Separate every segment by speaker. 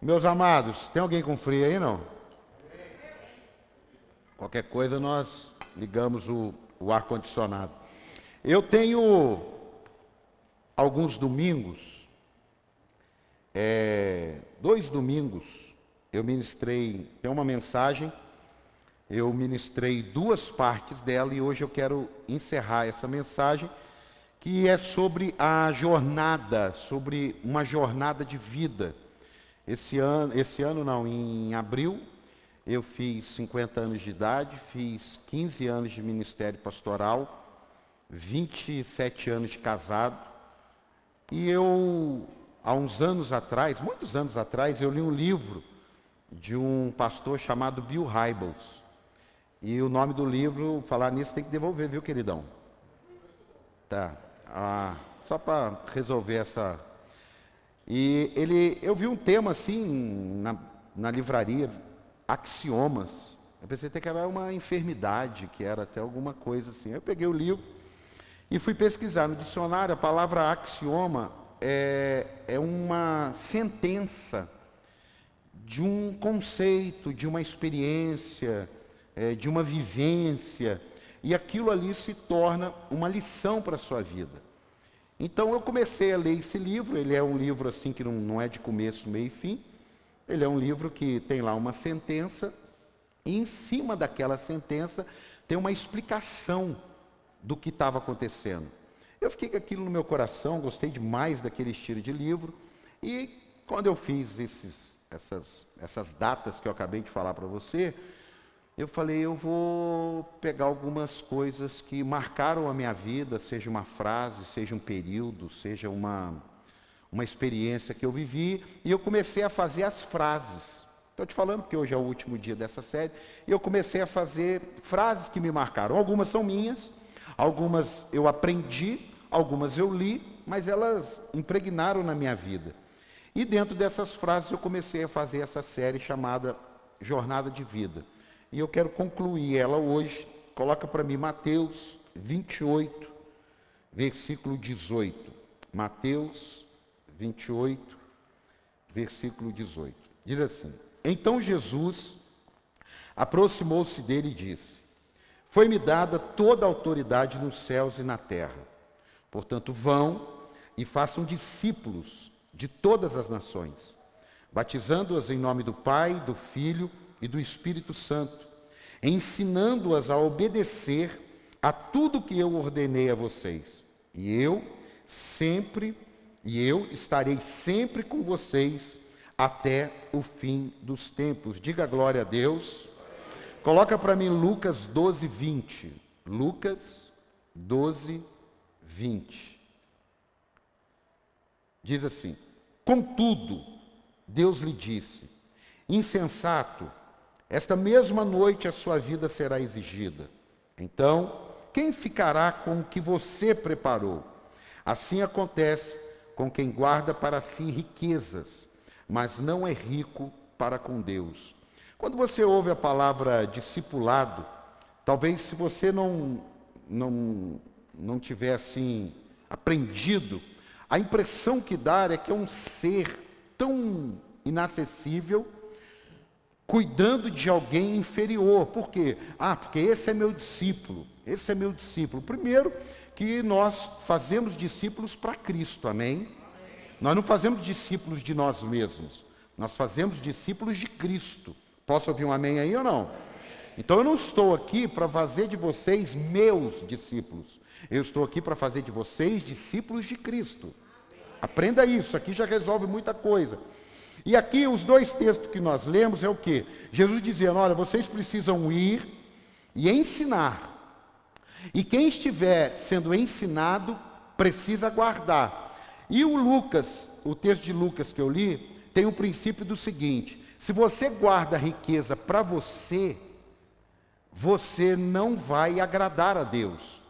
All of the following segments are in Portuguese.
Speaker 1: Meus amados, tem alguém com frio aí não? Qualquer coisa nós ligamos o, o ar condicionado. Eu tenho alguns domingos, é, dois domingos, eu ministrei, tem uma mensagem, eu ministrei duas partes dela e hoje eu quero encerrar essa mensagem que é sobre a jornada, sobre uma jornada de vida. Esse ano, esse ano não, em abril, eu fiz 50 anos de idade, fiz 15 anos de ministério pastoral, 27 anos de casado. E eu, há uns anos atrás, muitos anos atrás, eu li um livro de um pastor chamado Bill Hybels. E o nome do livro, falar nisso, tem que devolver, viu, queridão? Tá. Ah, só para resolver essa e ele, eu vi um tema assim na, na livraria, axiomas. Eu pensei até que era uma enfermidade, que era até alguma coisa assim. Eu peguei o livro e fui pesquisar no dicionário. A palavra axioma é, é uma sentença de um conceito, de uma experiência, é, de uma vivência. E aquilo ali se torna uma lição para a sua vida. Então eu comecei a ler esse livro, ele é um livro assim que não, não é de começo, meio e fim. Ele é um livro que tem lá uma sentença, e em cima daquela sentença tem uma explicação do que estava acontecendo. Eu fiquei com aquilo no meu coração, gostei demais daquele estilo de livro, e quando eu fiz esses, essas, essas datas que eu acabei de falar para você, eu falei, eu vou pegar algumas coisas que marcaram a minha vida, seja uma frase, seja um período, seja uma, uma experiência que eu vivi, e eu comecei a fazer as frases. Estou te falando que hoje é o último dia dessa série, e eu comecei a fazer frases que me marcaram. Algumas são minhas, algumas eu aprendi, algumas eu li, mas elas impregnaram na minha vida. E dentro dessas frases eu comecei a fazer essa série chamada Jornada de Vida. E eu quero concluir ela hoje. Coloca para mim Mateus 28, versículo 18. Mateus 28, versículo 18. Diz assim: Então Jesus aproximou-se dele e disse: Foi-me dada toda a autoridade nos céus e na terra. Portanto, vão e façam discípulos de todas as nações, batizando-as em nome do Pai, do Filho e do Espírito Santo, ensinando-as a obedecer a tudo que eu ordenei a vocês. E eu sempre, e eu estarei sempre com vocês até o fim dos tempos. Diga glória a Deus. Coloca para mim Lucas 12, 20. Lucas 12, 20. Diz assim: Contudo, Deus lhe disse: Insensato, esta mesma noite a sua vida será exigida. Então, quem ficará com o que você preparou? Assim acontece com quem guarda para si riquezas, mas não é rico para com Deus. Quando você ouve a palavra discipulado, talvez se você não não não tiver assim aprendido, a impressão que dá é que é um ser tão inacessível cuidando de alguém inferior. Por quê? Ah, porque esse é meu discípulo. Esse é meu discípulo. Primeiro, que nós fazemos discípulos para Cristo, amém? Nós não fazemos discípulos de nós mesmos. Nós fazemos discípulos de Cristo. Posso ouvir um amém aí ou não? Então eu não estou aqui para fazer de vocês meus discípulos. Eu estou aqui para fazer de vocês discípulos de Cristo. Aprenda isso, aqui já resolve muita coisa. E aqui os dois textos que nós lemos é o que? Jesus dizendo: olha, vocês precisam ir e ensinar. E quem estiver sendo ensinado precisa guardar. E o Lucas, o texto de Lucas que eu li, tem o princípio do seguinte: se você guarda a riqueza para você, você não vai agradar a Deus.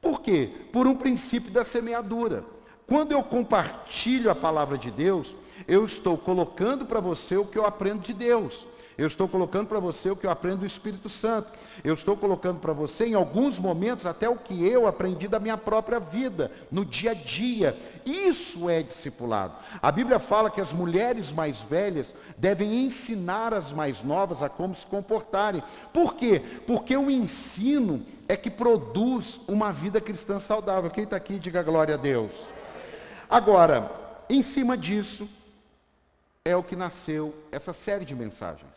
Speaker 1: Por quê? Por um princípio da semeadura. Quando eu compartilho a palavra de Deus, eu estou colocando para você o que eu aprendo de Deus. Eu estou colocando para você o que eu aprendo do Espírito Santo. Eu estou colocando para você, em alguns momentos, até o que eu aprendi da minha própria vida, no dia a dia. Isso é discipulado. A Bíblia fala que as mulheres mais velhas devem ensinar as mais novas a como se comportarem. Por quê? Porque o ensino é que produz uma vida cristã saudável. Quem está aqui, diga glória a Deus. Agora, em cima disso, é o que nasceu essa série de mensagens.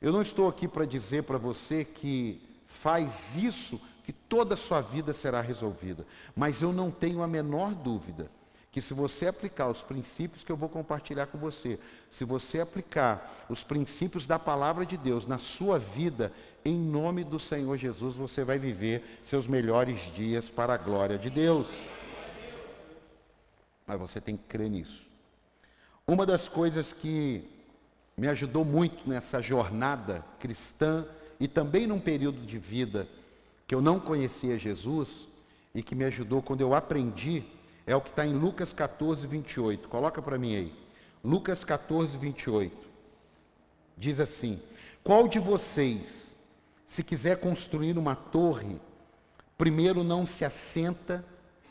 Speaker 1: Eu não estou aqui para dizer para você que faz isso que toda a sua vida será resolvida, mas eu não tenho a menor dúvida que se você aplicar os princípios que eu vou compartilhar com você, se você aplicar os princípios da palavra de Deus na sua vida, em nome do Senhor Jesus, você vai viver seus melhores dias para a glória de Deus. Mas você tem que crer nisso. Uma das coisas que me ajudou muito nessa jornada cristã e também num período de vida que eu não conhecia Jesus e que me ajudou quando eu aprendi, é o que está em Lucas 14, 28. Coloca para mim aí. Lucas 14, 28. Diz assim: Qual de vocês, se quiser construir uma torre, primeiro não se assenta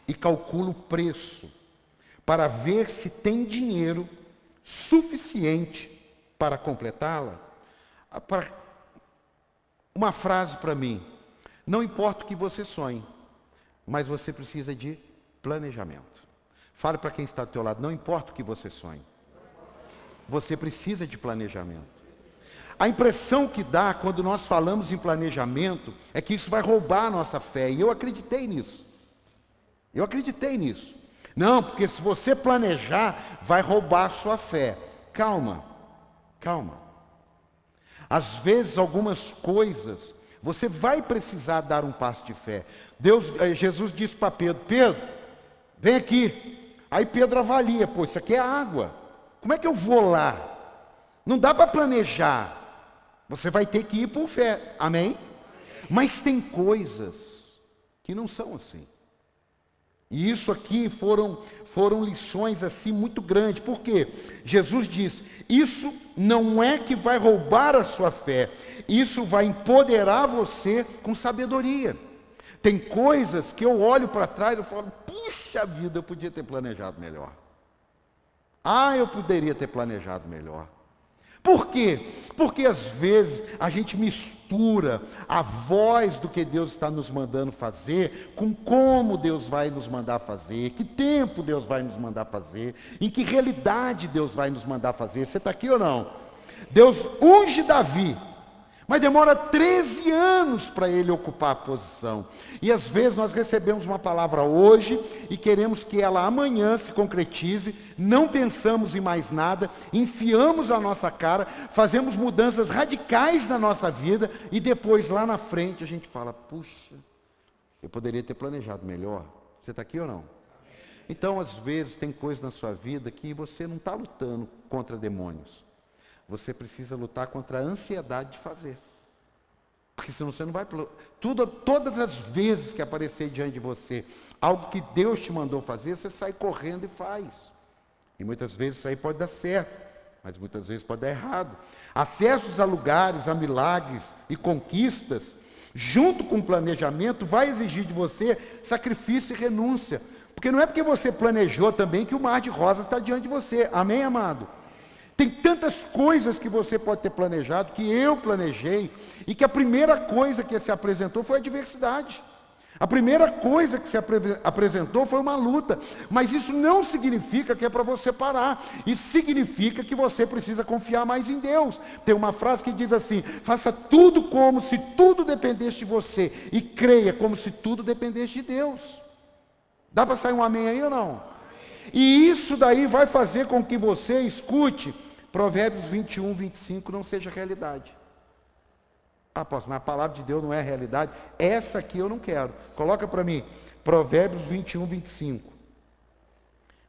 Speaker 1: e calcula o preço, para ver se tem dinheiro suficiente para completá-la, uma frase para mim: não importa o que você sonhe, mas você precisa de planejamento. Fale para quem está ao teu lado, não importa o que você sonhe. Você precisa de planejamento. A impressão que dá quando nós falamos em planejamento é que isso vai roubar a nossa fé, e eu acreditei nisso. Eu acreditei nisso. Não, porque se você planejar, vai roubar a sua fé. Calma. Calma. Às vezes, algumas coisas, você vai precisar dar um passo de fé. Deus, eh, Jesus disse para Pedro: Pedro, vem aqui. Aí Pedro avalia: pô, isso aqui é água. Como é que eu vou lá? Não dá para planejar. Você vai ter que ir por fé. Amém? Mas tem coisas que não são assim. E isso aqui foram, foram lições assim muito grandes. Por quê? Jesus diz: isso não é que vai roubar a sua fé, isso vai empoderar você com sabedoria. Tem coisas que eu olho para trás e falo: puxa vida, eu podia ter planejado melhor. Ah, eu poderia ter planejado melhor. Por quê? Porque às vezes a gente mistura a voz do que Deus está nos mandando fazer com como Deus vai nos mandar fazer, que tempo Deus vai nos mandar fazer, em que realidade Deus vai nos mandar fazer. Você está aqui ou não? Deus unge Davi mas demora 13 anos para ele ocupar a posição. E às vezes nós recebemos uma palavra hoje e queremos que ela amanhã se concretize, não pensamos em mais nada, enfiamos a nossa cara, fazemos mudanças radicais na nossa vida e depois lá na frente a gente fala: puxa, eu poderia ter planejado melhor. Você está aqui ou não? Então, às vezes, tem coisas na sua vida que você não está lutando contra demônios. Você precisa lutar contra a ansiedade de fazer. Porque senão você não vai. Tudo, todas as vezes que aparecer diante de você algo que Deus te mandou fazer, você sai correndo e faz. E muitas vezes isso aí pode dar certo, mas muitas vezes pode dar errado. Acessos a lugares, a milagres e conquistas, junto com o planejamento, vai exigir de você sacrifício e renúncia. Porque não é porque você planejou também que o mar de rosas está diante de você. Amém, amado? Tem tantas coisas que você pode ter planejado, que eu planejei, e que a primeira coisa que se apresentou foi a adversidade. A primeira coisa que se apresentou foi uma luta, mas isso não significa que é para você parar, isso significa que você precisa confiar mais em Deus. Tem uma frase que diz assim: faça tudo como se tudo dependesse de você, e creia como se tudo dependesse de Deus. Dá para sair um amém aí ou não? E isso daí vai fazer com que você escute Provérbios 21, 25 não seja realidade. Ah, apóstolo, mas a palavra de Deus não é realidade. Essa aqui eu não quero. Coloca para mim. Provérbios 21, 25.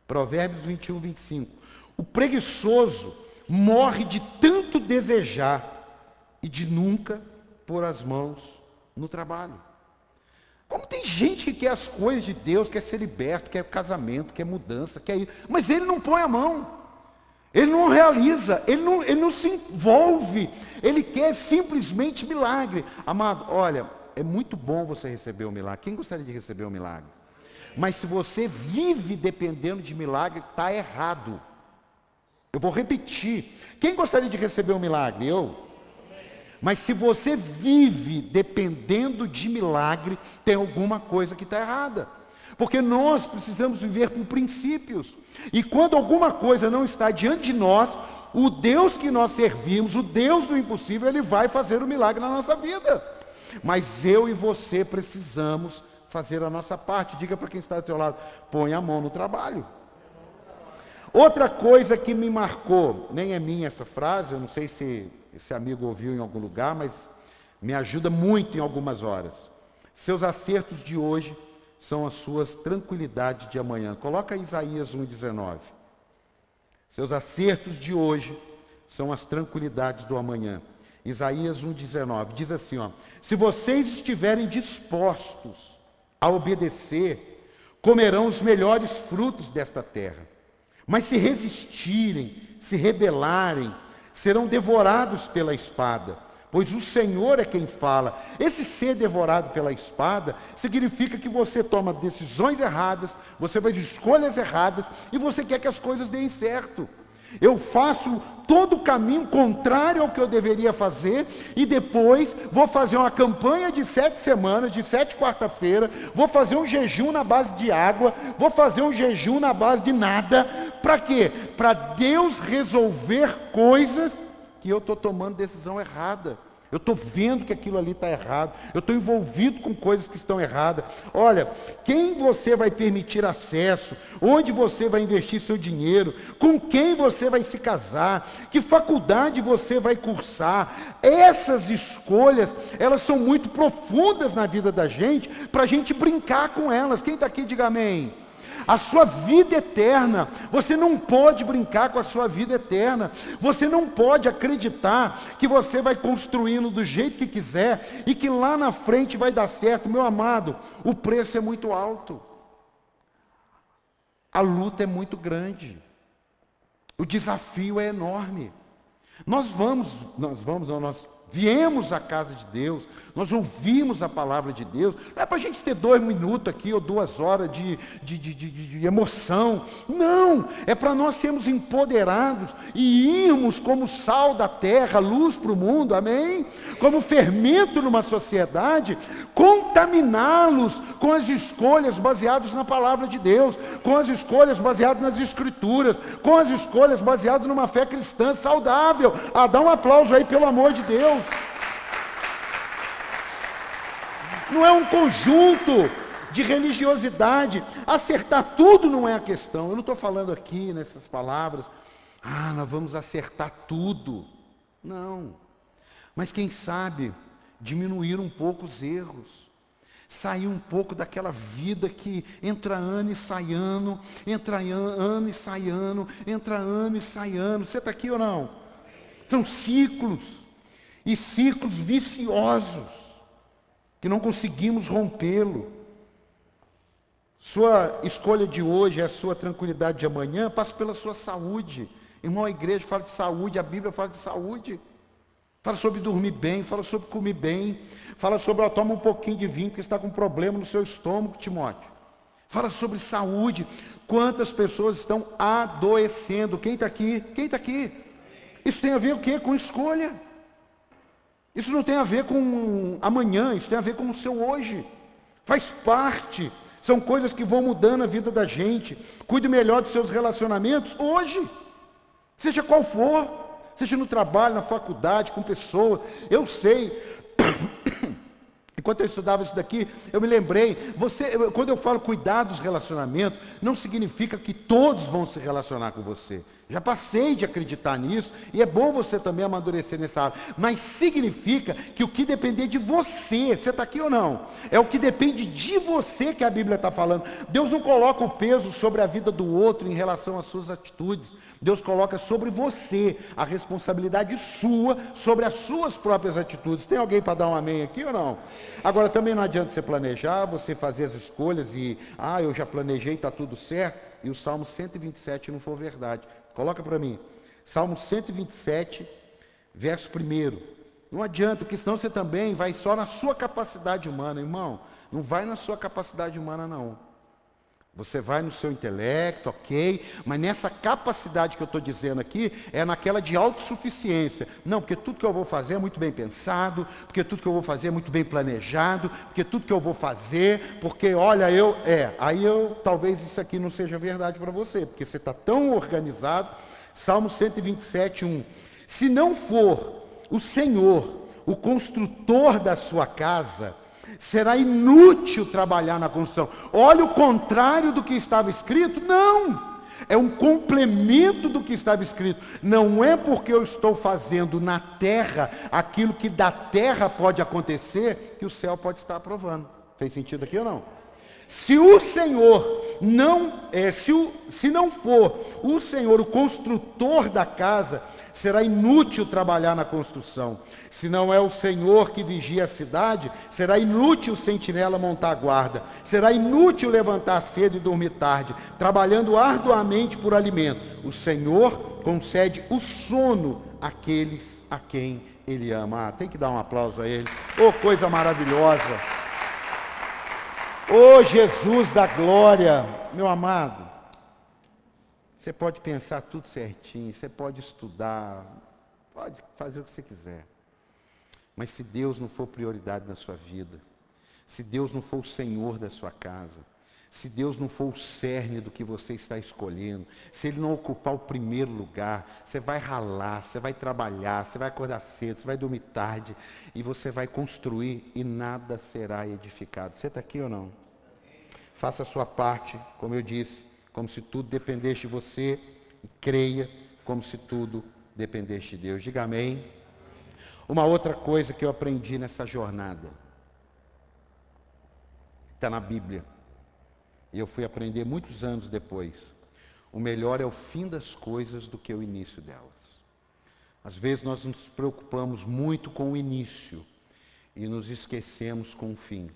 Speaker 1: Provérbios 21, 25. O preguiçoso morre de tanto desejar e de nunca pôr as mãos no trabalho. Como tem gente que quer as coisas de Deus, quer ser liberto, quer casamento, quer mudança, quer ir, mas ele não põe a mão. Ele não realiza, ele não, ele não se envolve, ele quer simplesmente milagre. Amado, olha, é muito bom você receber o milagre. Quem gostaria de receber o milagre? Mas se você vive dependendo de milagre, está errado. Eu vou repetir. Quem gostaria de receber um milagre? Eu. Mas se você vive dependendo de milagre, tem alguma coisa que está errada. Porque nós precisamos viver por princípios. E quando alguma coisa não está diante de nós, o Deus que nós servimos, o Deus do impossível, ele vai fazer o milagre na nossa vida. Mas eu e você precisamos fazer a nossa parte. Diga para quem está do teu lado, põe a mão no trabalho. Outra coisa que me marcou, nem é minha essa frase, eu não sei se esse amigo ouviu em algum lugar, mas me ajuda muito em algumas horas. Seus acertos de hoje são as suas tranquilidades de amanhã. Coloca Isaías 1,19. Seus acertos de hoje são as tranquilidades do amanhã. Isaías 1,19 diz assim: ó, Se vocês estiverem dispostos a obedecer, comerão os melhores frutos desta terra. Mas se resistirem, se rebelarem, serão devorados pela espada, pois o Senhor é quem fala. Esse ser devorado pela espada significa que você toma decisões erradas, você faz escolhas erradas e você quer que as coisas deem certo. Eu faço todo o caminho contrário ao que eu deveria fazer e depois vou fazer uma campanha de sete semanas, de sete quarta-feira, vou fazer um jejum na base de água, vou fazer um jejum na base de nada. Para quê? Para Deus resolver coisas que eu estou tomando decisão errada. Eu estou vendo que aquilo ali está errado. Eu estou envolvido com coisas que estão erradas. Olha, quem você vai permitir acesso? Onde você vai investir seu dinheiro? Com quem você vai se casar? Que faculdade você vai cursar? Essas escolhas, elas são muito profundas na vida da gente, para a gente brincar com elas. Quem está aqui, diga amém a sua vida eterna. Você não pode brincar com a sua vida eterna. Você não pode acreditar que você vai construindo do jeito que quiser e que lá na frente vai dar certo. Meu amado, o preço é muito alto. A luta é muito grande. O desafio é enorme. Nós vamos, nós vamos, nós viemos à casa de Deus, nós ouvimos a palavra de Deus, não é para a gente ter dois minutos aqui ou duas horas de, de, de, de, emoção, não, é para nós sermos empoderados e irmos como sal da terra, luz para o mundo, amém? Como fermento numa sociedade, contaminá-los com as escolhas baseadas na palavra de Deus, com as escolhas baseadas nas escrituras, com as escolhas baseadas numa fé cristã saudável. Ah, dá um aplauso aí, pelo amor de Deus. Não é um conjunto de religiosidade. Acertar tudo não é a questão. Eu não estou falando aqui nessas palavras, ah, nós vamos acertar tudo. Não. Mas quem sabe diminuir um pouco os erros. Sair um pouco daquela vida que entra ano e sai ano, entra ano e sai ano, entra ano e sai ano. Você está aqui ou não? São ciclos e ciclos viciosos que não conseguimos rompê-lo. Sua escolha de hoje é a sua tranquilidade de amanhã, passa pela sua saúde. Irmão, a igreja fala de saúde, a Bíblia fala de saúde. Fala sobre dormir bem, fala sobre comer bem, fala sobre, toma um pouquinho de vinho que está com problema no seu estômago, Timóteo. Fala sobre saúde. Quantas pessoas estão adoecendo? Quem está aqui? Quem está aqui? Isso tem a ver o quê? Com escolha. Isso não tem a ver com amanhã, isso tem a ver com o seu hoje. Faz parte. São coisas que vão mudando a vida da gente. Cuide melhor dos seus relacionamentos hoje. Seja qual for. Seja no trabalho, na faculdade, com pessoas. Eu sei. Enquanto eu estudava isso daqui, eu me lembrei, você, quando eu falo cuidar dos relacionamentos, não significa que todos vão se relacionar com você. Já passei de acreditar nisso e é bom você também amadurecer nessa área. Mas significa que o que depender de você, você está aqui ou não? É o que depende de você que a Bíblia está falando. Deus não coloca o peso sobre a vida do outro em relação às suas atitudes. Deus coloca sobre você a responsabilidade sua sobre as suas próprias atitudes. Tem alguém para dar um amém aqui ou não? Agora também não adianta você planejar, você fazer as escolhas e, ah, eu já planejei, está tudo certo, e o Salmo 127 não for verdade. Coloca para mim. Salmo 127, verso 1. Não adianta, porque senão você também vai só na sua capacidade humana, irmão. Não vai na sua capacidade humana, não. Você vai no seu intelecto, ok, mas nessa capacidade que eu estou dizendo aqui, é naquela de autossuficiência. Não, porque tudo que eu vou fazer é muito bem pensado, porque tudo que eu vou fazer é muito bem planejado, porque tudo que eu vou fazer, porque olha, eu. É, aí eu talvez isso aqui não seja verdade para você, porque você está tão organizado. Salmo 127, 1. Se não for o Senhor, o construtor da sua casa, será inútil trabalhar na construção. Olha o contrário do que estava escrito? Não! É um complemento do que estava escrito. Não é porque eu estou fazendo na terra aquilo que da terra pode acontecer que o céu pode estar aprovando. Fez sentido aqui ou não? Se o Senhor não, é, se, o, se não for o Senhor o construtor da casa, será inútil trabalhar na construção. Se não é o Senhor que vigia a cidade, será inútil sentinela montar guarda. Será inútil levantar cedo e dormir tarde, trabalhando arduamente por alimento. O Senhor concede o sono àqueles a quem Ele ama. Ah, tem que dar um aplauso a Ele. Oh, coisa maravilhosa! Oh Jesus da glória, meu amado, você pode pensar tudo certinho, você pode estudar, pode fazer o que você quiser. Mas se Deus não for prioridade na sua vida, se Deus não for o Senhor da sua casa, se Deus não for o cerne do que você está escolhendo, se Ele não ocupar o primeiro lugar, você vai ralar, você vai trabalhar, você vai acordar cedo, você vai dormir tarde, e você vai construir e nada será edificado. Você está aqui ou não? Faça a sua parte, como eu disse, como se tudo dependesse de você, e creia como se tudo dependesse de Deus. Diga amém. Uma outra coisa que eu aprendi nessa jornada, está na Bíblia, e eu fui aprender muitos anos depois. O melhor é o fim das coisas do que o início delas. Às vezes nós nos preocupamos muito com o início e nos esquecemos com o fim.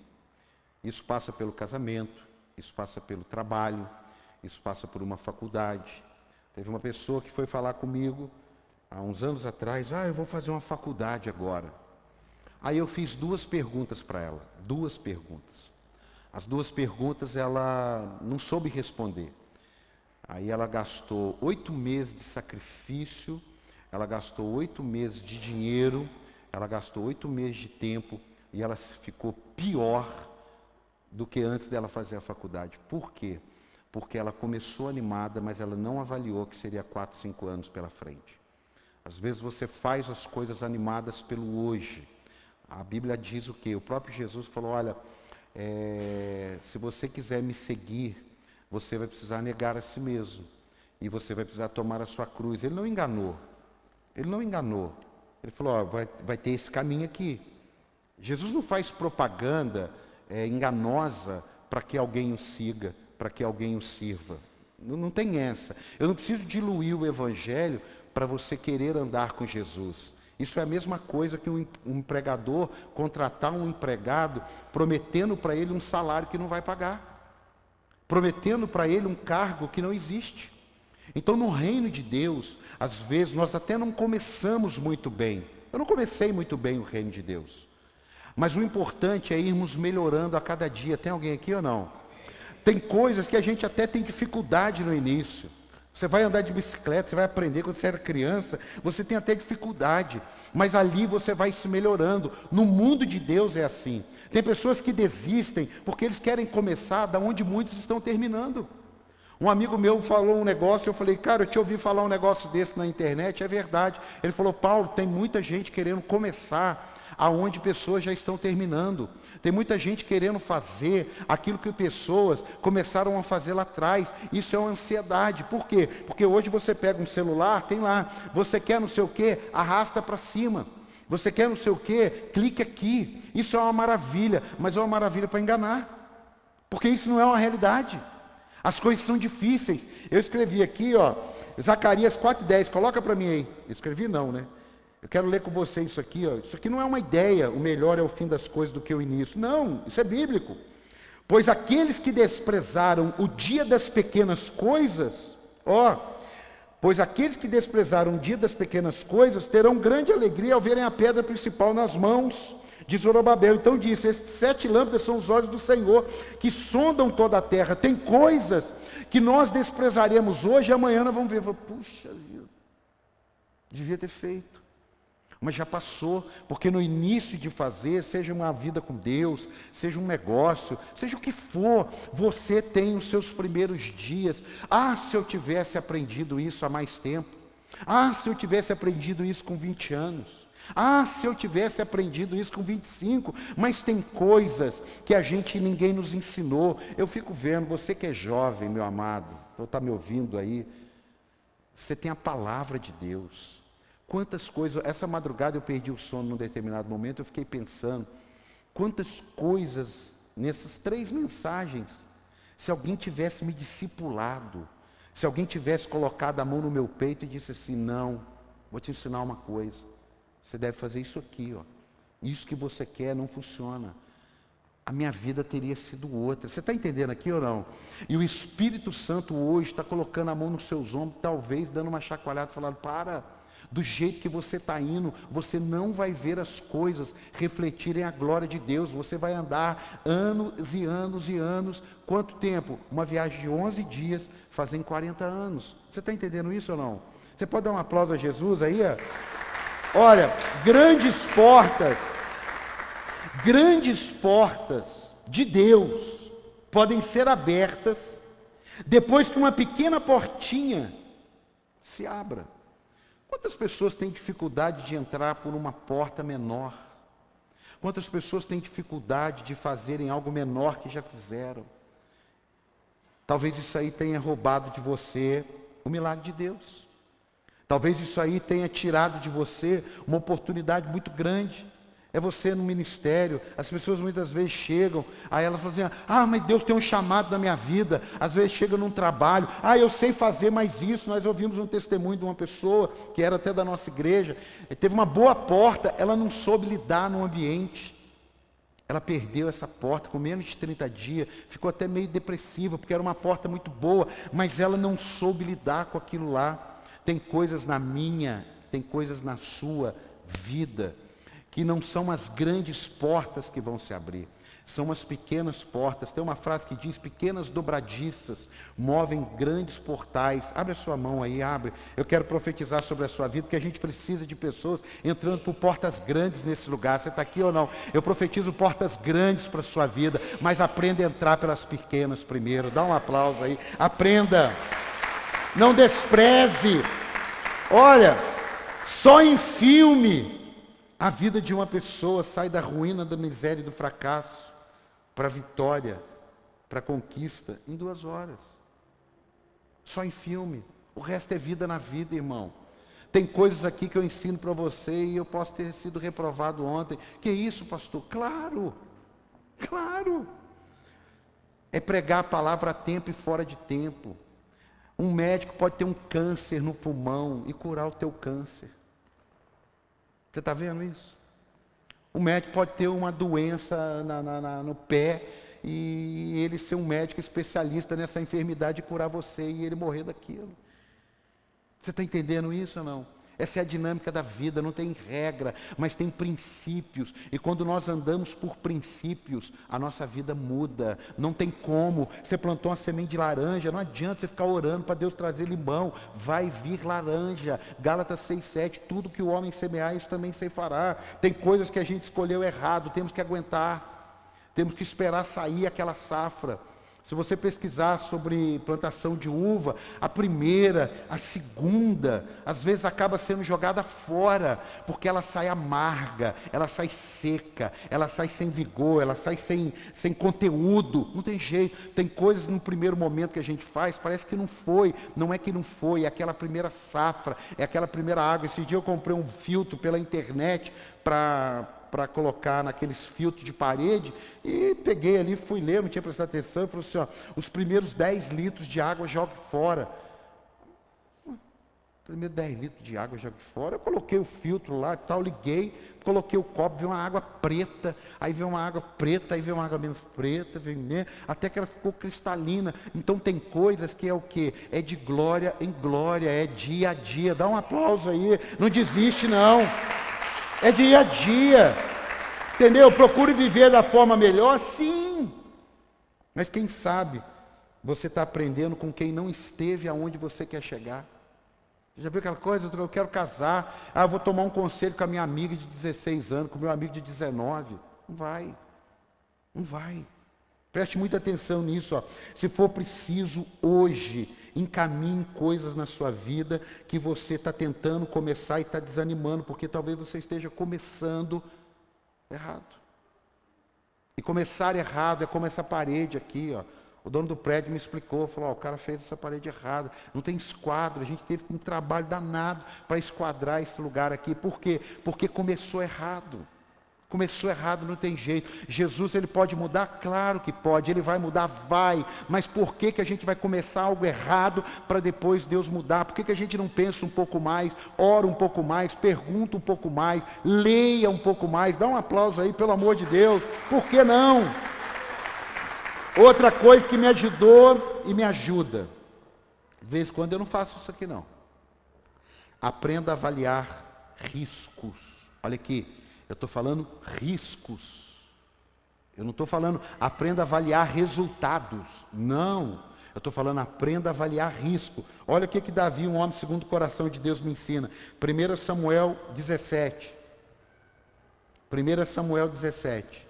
Speaker 1: Isso passa pelo casamento, isso passa pelo trabalho, isso passa por uma faculdade. Teve uma pessoa que foi falar comigo há uns anos atrás: Ah, eu vou fazer uma faculdade agora. Aí eu fiz duas perguntas para ela, duas perguntas. As duas perguntas ela não soube responder. Aí ela gastou oito meses de sacrifício, ela gastou oito meses de dinheiro, ela gastou oito meses de tempo e ela ficou pior do que antes dela fazer a faculdade. Por quê? Porque ela começou animada, mas ela não avaliou que seria quatro, cinco anos pela frente. Às vezes você faz as coisas animadas pelo hoje. A Bíblia diz o quê? O próprio Jesus falou: olha, é, se você quiser me seguir, você vai precisar negar a si mesmo. E você vai precisar tomar a sua cruz. Ele não enganou. Ele não enganou. Ele falou: ó, vai, vai ter esse caminho aqui. Jesus não faz propaganda é, enganosa para que alguém o siga, para que alguém o sirva. Não, não tem essa. Eu não preciso diluir o evangelho para você querer andar com Jesus. Isso é a mesma coisa que um empregador contratar um empregado prometendo para ele um salário que não vai pagar, prometendo para ele um cargo que não existe. Então, no reino de Deus, às vezes nós até não começamos muito bem. Eu não comecei muito bem o reino de Deus. Mas o importante é irmos melhorando a cada dia. Tem alguém aqui ou não? Tem coisas que a gente até tem dificuldade no início. Você vai andar de bicicleta, você vai aprender quando você era criança, você tem até dificuldade, mas ali você vai se melhorando. No mundo de Deus é assim. Tem pessoas que desistem porque eles querem começar da onde muitos estão terminando. Um amigo meu falou um negócio, eu falei, cara, eu te ouvi falar um negócio desse na internet, é verdade. Ele falou, Paulo, tem muita gente querendo começar aonde pessoas já estão terminando. Tem muita gente querendo fazer aquilo que pessoas começaram a fazer lá atrás. Isso é uma ansiedade. Por quê? Porque hoje você pega um celular, tem lá, você quer não sei o quê, arrasta para cima. Você quer não sei o quê, clique aqui. Isso é uma maravilha, mas é uma maravilha para enganar. Porque isso não é uma realidade. As coisas são difíceis. Eu escrevi aqui, ó, Zacarias 4:10. Coloca para mim aí. Eu escrevi não, né? Eu quero ler com você isso aqui. Ó. Isso aqui não é uma ideia, o melhor é o fim das coisas do que o início. Não, isso é bíblico. Pois aqueles que desprezaram o dia das pequenas coisas, ó, Pois aqueles que desprezaram o dia das pequenas coisas terão grande alegria ao verem a pedra principal nas mãos de Zorobabel. Então disse: Esses sete lâmpadas são os olhos do Senhor, que sondam toda a terra. Tem coisas que nós desprezaremos hoje e amanhã nós vamos ver. Puxa vida, devia ter feito mas já passou, porque no início de fazer, seja uma vida com Deus, seja um negócio, seja o que for, você tem os seus primeiros dias. Ah, se eu tivesse aprendido isso há mais tempo. Ah, se eu tivesse aprendido isso com 20 anos. Ah, se eu tivesse aprendido isso com 25, mas tem coisas que a gente ninguém nos ensinou. Eu fico vendo, você que é jovem, meu amado, ou está me ouvindo aí, você tem a palavra de Deus. Quantas coisas, essa madrugada eu perdi o sono num determinado momento, eu fiquei pensando, quantas coisas nessas três mensagens, se alguém tivesse me discipulado, se alguém tivesse colocado a mão no meu peito e disse assim: Não, vou te ensinar uma coisa, você deve fazer isso aqui, ó. Isso que você quer não funciona. A minha vida teria sido outra. Você está entendendo aqui ou não? E o Espírito Santo hoje está colocando a mão nos seus ombros, talvez dando uma chacoalhada, falando: Para, do jeito que você está indo, você não vai ver as coisas refletirem a glória de Deus. Você vai andar anos e anos e anos. Quanto tempo? Uma viagem de 11 dias, fazem 40 anos. Você está entendendo isso ou não? Você pode dar um aplauso a Jesus aí? Olha, grandes portas, grandes portas de Deus podem ser abertas depois que uma pequena portinha se abra. Quantas pessoas têm dificuldade de entrar por uma porta menor? Quantas pessoas têm dificuldade de fazerem algo menor que já fizeram? Talvez isso aí tenha roubado de você o milagre de Deus. Talvez isso aí tenha tirado de você uma oportunidade muito grande é você no ministério. As pessoas muitas vezes chegam, aí elas falam assim: ah, mas Deus tem um chamado na minha vida. Às vezes chega num trabalho, ah, eu sei fazer mais isso. Nós ouvimos um testemunho de uma pessoa, que era até da nossa igreja, teve uma boa porta, ela não soube lidar no ambiente. Ela perdeu essa porta com menos de 30 dias, ficou até meio depressiva, porque era uma porta muito boa, mas ela não soube lidar com aquilo lá. Tem coisas na minha, tem coisas na sua vida que não são as grandes portas que vão se abrir, são as pequenas portas. Tem uma frase que diz: pequenas dobradiças movem grandes portais. Abre a sua mão aí, abre. Eu quero profetizar sobre a sua vida, porque a gente precisa de pessoas entrando por portas grandes nesse lugar. Você está aqui ou não? Eu profetizo portas grandes para a sua vida, mas aprenda a entrar pelas pequenas primeiro. Dá um aplauso aí. Aprenda. Não despreze. Olha, só em filme a vida de uma pessoa sai da ruína, da miséria e do fracasso para a vitória, para a conquista em duas horas. Só em filme. O resto é vida na vida, irmão. Tem coisas aqui que eu ensino para você e eu posso ter sido reprovado ontem. Que isso, pastor? Claro, claro. É pregar a palavra a tempo e fora de tempo. Um médico pode ter um câncer no pulmão e curar o teu câncer. Você está vendo isso? O médico pode ter uma doença na, na, na, no pé e ele ser um médico especialista nessa enfermidade e curar você e ele morrer daquilo. Você está entendendo isso ou não? Essa é a dinâmica da vida, não tem regra, mas tem princípios. E quando nós andamos por princípios, a nossa vida muda. Não tem como. Você plantou uma semente de laranja, não adianta você ficar orando para Deus trazer limão. Vai vir laranja. Gálatas 6,7, tudo que o homem semear, isso também se fará. Tem coisas que a gente escolheu errado, temos que aguentar. Temos que esperar sair aquela safra. Se você pesquisar sobre plantação de uva, a primeira, a segunda, às vezes acaba sendo jogada fora, porque ela sai amarga, ela sai seca, ela sai sem vigor, ela sai sem, sem conteúdo. Não tem jeito. Tem coisas no primeiro momento que a gente faz, parece que não foi. Não é que não foi, é aquela primeira safra, é aquela primeira água. Esse dia eu comprei um filtro pela internet para para colocar naqueles filtros de parede e peguei ali, fui ler, não tinha prestado atenção, e falou assim: ó, os primeiros 10 litros de água jogue fora. Primeiro 10 litros de água já fora. Eu coloquei o filtro lá e tal, liguei, coloquei o copo, veio uma água preta, aí veio uma água preta, aí veio uma água menos preta, veio, até que ela ficou cristalina. Então tem coisas que é o que? É de glória em glória, é dia a dia. Dá um aplauso aí, não desiste não. É dia a dia. Entendeu? Procure viver da forma melhor, sim. Mas quem sabe você está aprendendo com quem não esteve aonde você quer chegar. Já viu aquela coisa? Eu quero casar. Ah, vou tomar um conselho com a minha amiga de 16 anos, com o meu amigo de 19. Não vai. Não vai. Preste muita atenção nisso. Ó. Se for preciso, hoje, encaminhe coisas na sua vida que você está tentando começar e está desanimando, porque talvez você esteja começando errado. E começar errado é como essa parede aqui, ó. O dono do prédio me explicou, falou, oh, o cara fez essa parede errada, não tem esquadro, a gente teve um trabalho danado para esquadrar esse lugar aqui. Por quê? Porque começou errado. Começou errado, não tem jeito. Jesus ele pode mudar? Claro que pode. Ele vai mudar? Vai. Mas por que, que a gente vai começar algo errado para depois Deus mudar? Por que, que a gente não pensa um pouco mais, ora um pouco mais, pergunta um pouco mais, leia um pouco mais? Dá um aplauso aí, pelo amor de Deus. Por que não? Outra coisa que me ajudou e me ajuda. De vez em quando eu não faço isso aqui não. Aprenda a avaliar riscos. Olha aqui, eu estou falando riscos. Eu não estou falando aprenda a avaliar resultados. Não. Eu estou falando aprenda a avaliar risco. Olha o que, que Davi, um homem segundo o coração de Deus, me ensina. 1 Samuel 17. 1 Samuel 17.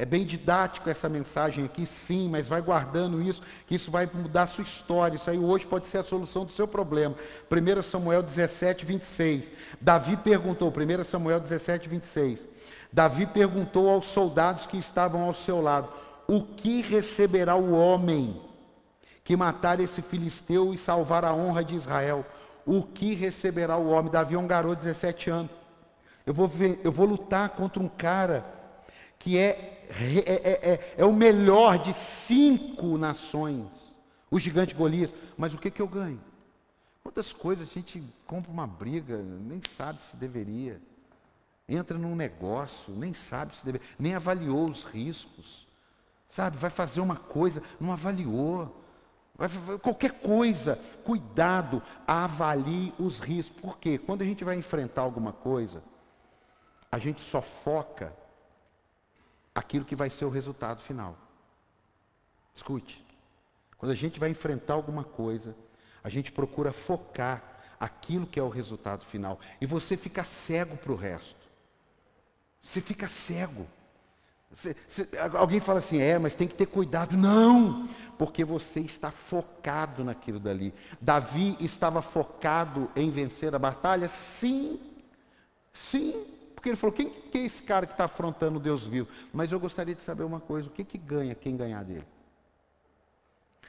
Speaker 1: É bem didático essa mensagem aqui, sim, mas vai guardando isso, que isso vai mudar a sua história. Isso aí hoje pode ser a solução do seu problema. 1 Samuel 17, 26. Davi perguntou, 1 Samuel 17, 26. Davi perguntou aos soldados que estavam ao seu lado: O que receberá o homem que matar esse filisteu e salvar a honra de Israel? O que receberá o homem? Davi é um garoto de 17 anos. Eu vou, ver, eu vou lutar contra um cara que é é, é, é, é o melhor de cinco nações, o gigante Golias. Mas o que, que eu ganho? Quantas coisas a gente compra uma briga, nem sabe se deveria. Entra num negócio, nem sabe se deveria, nem avaliou os riscos. Sabe, vai fazer uma coisa, não avaliou. Vai, qualquer coisa, cuidado, avalie os riscos. Por quê? Quando a gente vai enfrentar alguma coisa, a gente só foca aquilo que vai ser o resultado final. Escute. Quando a gente vai enfrentar alguma coisa, a gente procura focar aquilo que é o resultado final. E você fica cego para o resto. Você fica cego. Você, você, alguém fala assim, é, mas tem que ter cuidado. Não, porque você está focado naquilo dali. Davi estava focado em vencer a batalha? Sim, sim. Porque ele falou: quem que é esse cara que está afrontando Deus vivo? Mas eu gostaria de saber uma coisa: o que, que ganha quem ganhar dele?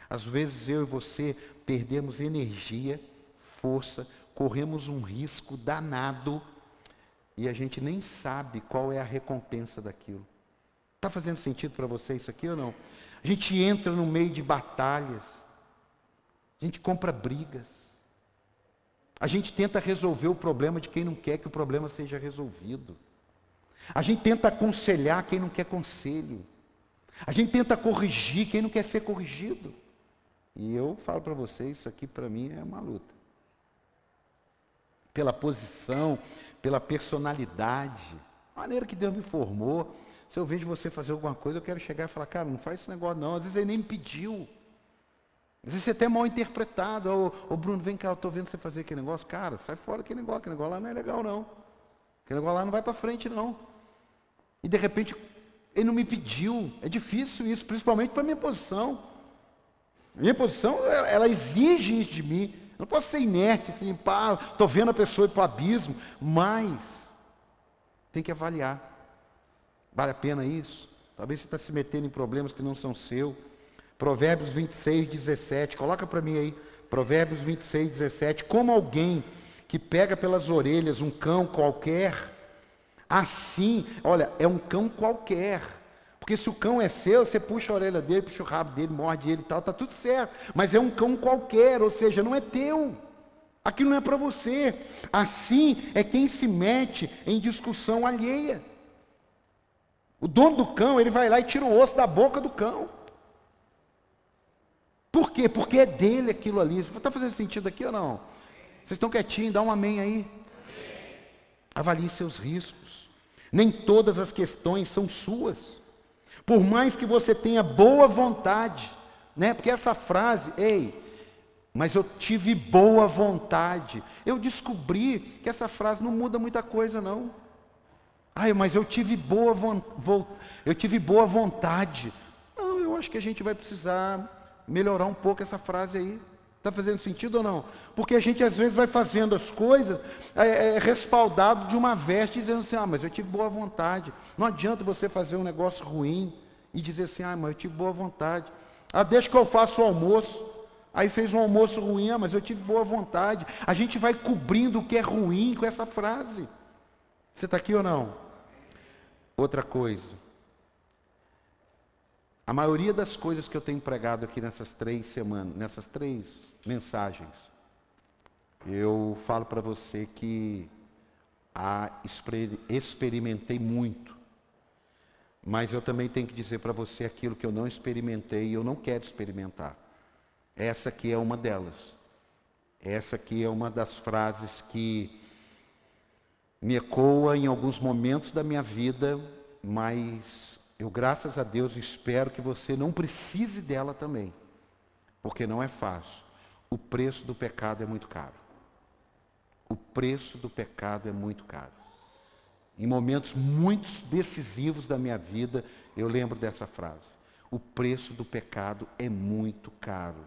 Speaker 1: Às vezes eu e você perdemos energia, força, corremos um risco danado e a gente nem sabe qual é a recompensa daquilo. Está fazendo sentido para você isso aqui ou não? A gente entra no meio de batalhas, a gente compra brigas, a gente tenta resolver o problema de quem não quer que o problema seja resolvido. A gente tenta aconselhar quem não quer conselho. A gente tenta corrigir quem não quer ser corrigido. E eu falo para vocês, isso aqui para mim é uma luta. Pela posição, pela personalidade, a maneira que Deus me formou. Se eu vejo você fazer alguma coisa, eu quero chegar e falar, cara, não faz esse negócio não. Às vezes ele nem me pediu. Às vezes você é até mal interpretado. Ô, ô Bruno, vem cá, eu estou vendo você fazer aquele negócio. Cara, sai fora aquele negócio, aquele negócio lá não é legal não. Aquele negócio lá não vai para frente não. E de repente, ele não me pediu. É difícil isso, principalmente para a minha posição. A minha posição, ela exige isso de mim. Eu não posso ser inerte, assim, pá, estou vendo a pessoa ir para o abismo. Mas, tem que avaliar. Vale a pena isso? Talvez você está se metendo em problemas que não são seus. Provérbios 26, 17. Coloca para mim aí. Provérbios 26, 17. Como alguém que pega pelas orelhas um cão qualquer, assim, olha, é um cão qualquer. Porque se o cão é seu, você puxa a orelha dele, puxa o rabo dele, morde ele e tal, está tudo certo. Mas é um cão qualquer, ou seja, não é teu. Aquilo não é para você. Assim é quem se mete em discussão alheia. O dono do cão, ele vai lá e tira o osso da boca do cão. Por quê? Porque é dele aquilo ali. Está fazendo sentido aqui ou não? Vocês estão quietinhos, dá um amém aí. Avalie seus riscos. Nem todas as questões são suas. Por mais que você tenha boa vontade, né? Porque essa frase, ei, mas eu tive boa vontade. Eu descobri que essa frase não muda muita coisa, não. Ai, mas eu tive boa, eu tive boa vontade. Não, eu acho que a gente vai precisar melhorar um pouco essa frase aí. Está fazendo sentido ou não? Porque a gente às vezes vai fazendo as coisas é, é, respaldado de uma veste, dizendo assim: ah, mas eu tive boa vontade. Não adianta você fazer um negócio ruim e dizer assim: ah, mas eu tive boa vontade. Ah, deixa que eu faço o almoço. Aí fez um almoço ruim, ah, mas eu tive boa vontade. A gente vai cobrindo o que é ruim com essa frase. Você está aqui ou não? Outra coisa. A maioria das coisas que eu tenho pregado aqui nessas três semanas, nessas três mensagens, eu falo para você que a, experimentei muito. Mas eu também tenho que dizer para você aquilo que eu não experimentei e eu não quero experimentar. Essa aqui é uma delas. Essa aqui é uma das frases que me ecoa em alguns momentos da minha vida, mas eu, graças a Deus, espero que você não precise dela também, porque não é fácil. O preço do pecado é muito caro. O preço do pecado é muito caro. Em momentos muito decisivos da minha vida, eu lembro dessa frase. O preço do pecado é muito caro.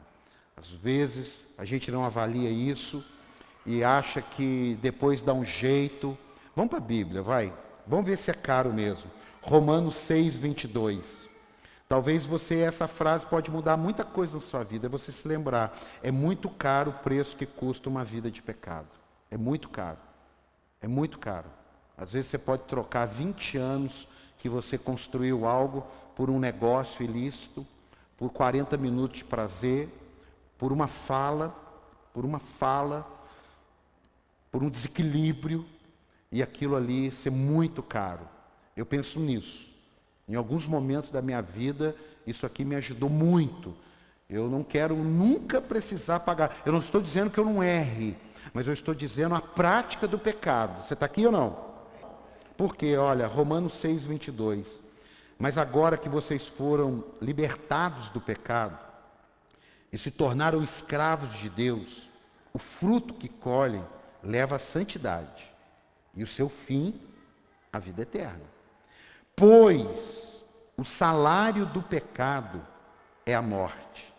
Speaker 1: Às vezes, a gente não avalia isso e acha que depois dá um jeito. Vamos para a Bíblia, vai. Vamos ver se é caro mesmo. Romanos 6, 22. Talvez você, essa frase pode mudar muita coisa na sua vida. É você se lembrar. É muito caro o preço que custa uma vida de pecado. É muito caro. É muito caro. Às vezes você pode trocar 20 anos que você construiu algo por um negócio ilícito, por 40 minutos de prazer, por uma fala, por uma fala por um desequilíbrio e aquilo ali ser muito caro. Eu penso nisso. Em alguns momentos da minha vida, isso aqui me ajudou muito. Eu não quero nunca precisar pagar. Eu não estou dizendo que eu não erre, mas eu estou dizendo a prática do pecado. Você está aqui ou não? Porque, olha, Romanos 6, 22. Mas agora que vocês foram libertados do pecado e se tornaram escravos de Deus, o fruto que colhem leva à santidade, e o seu fim, a vida eterna. Pois o salário do pecado é a morte,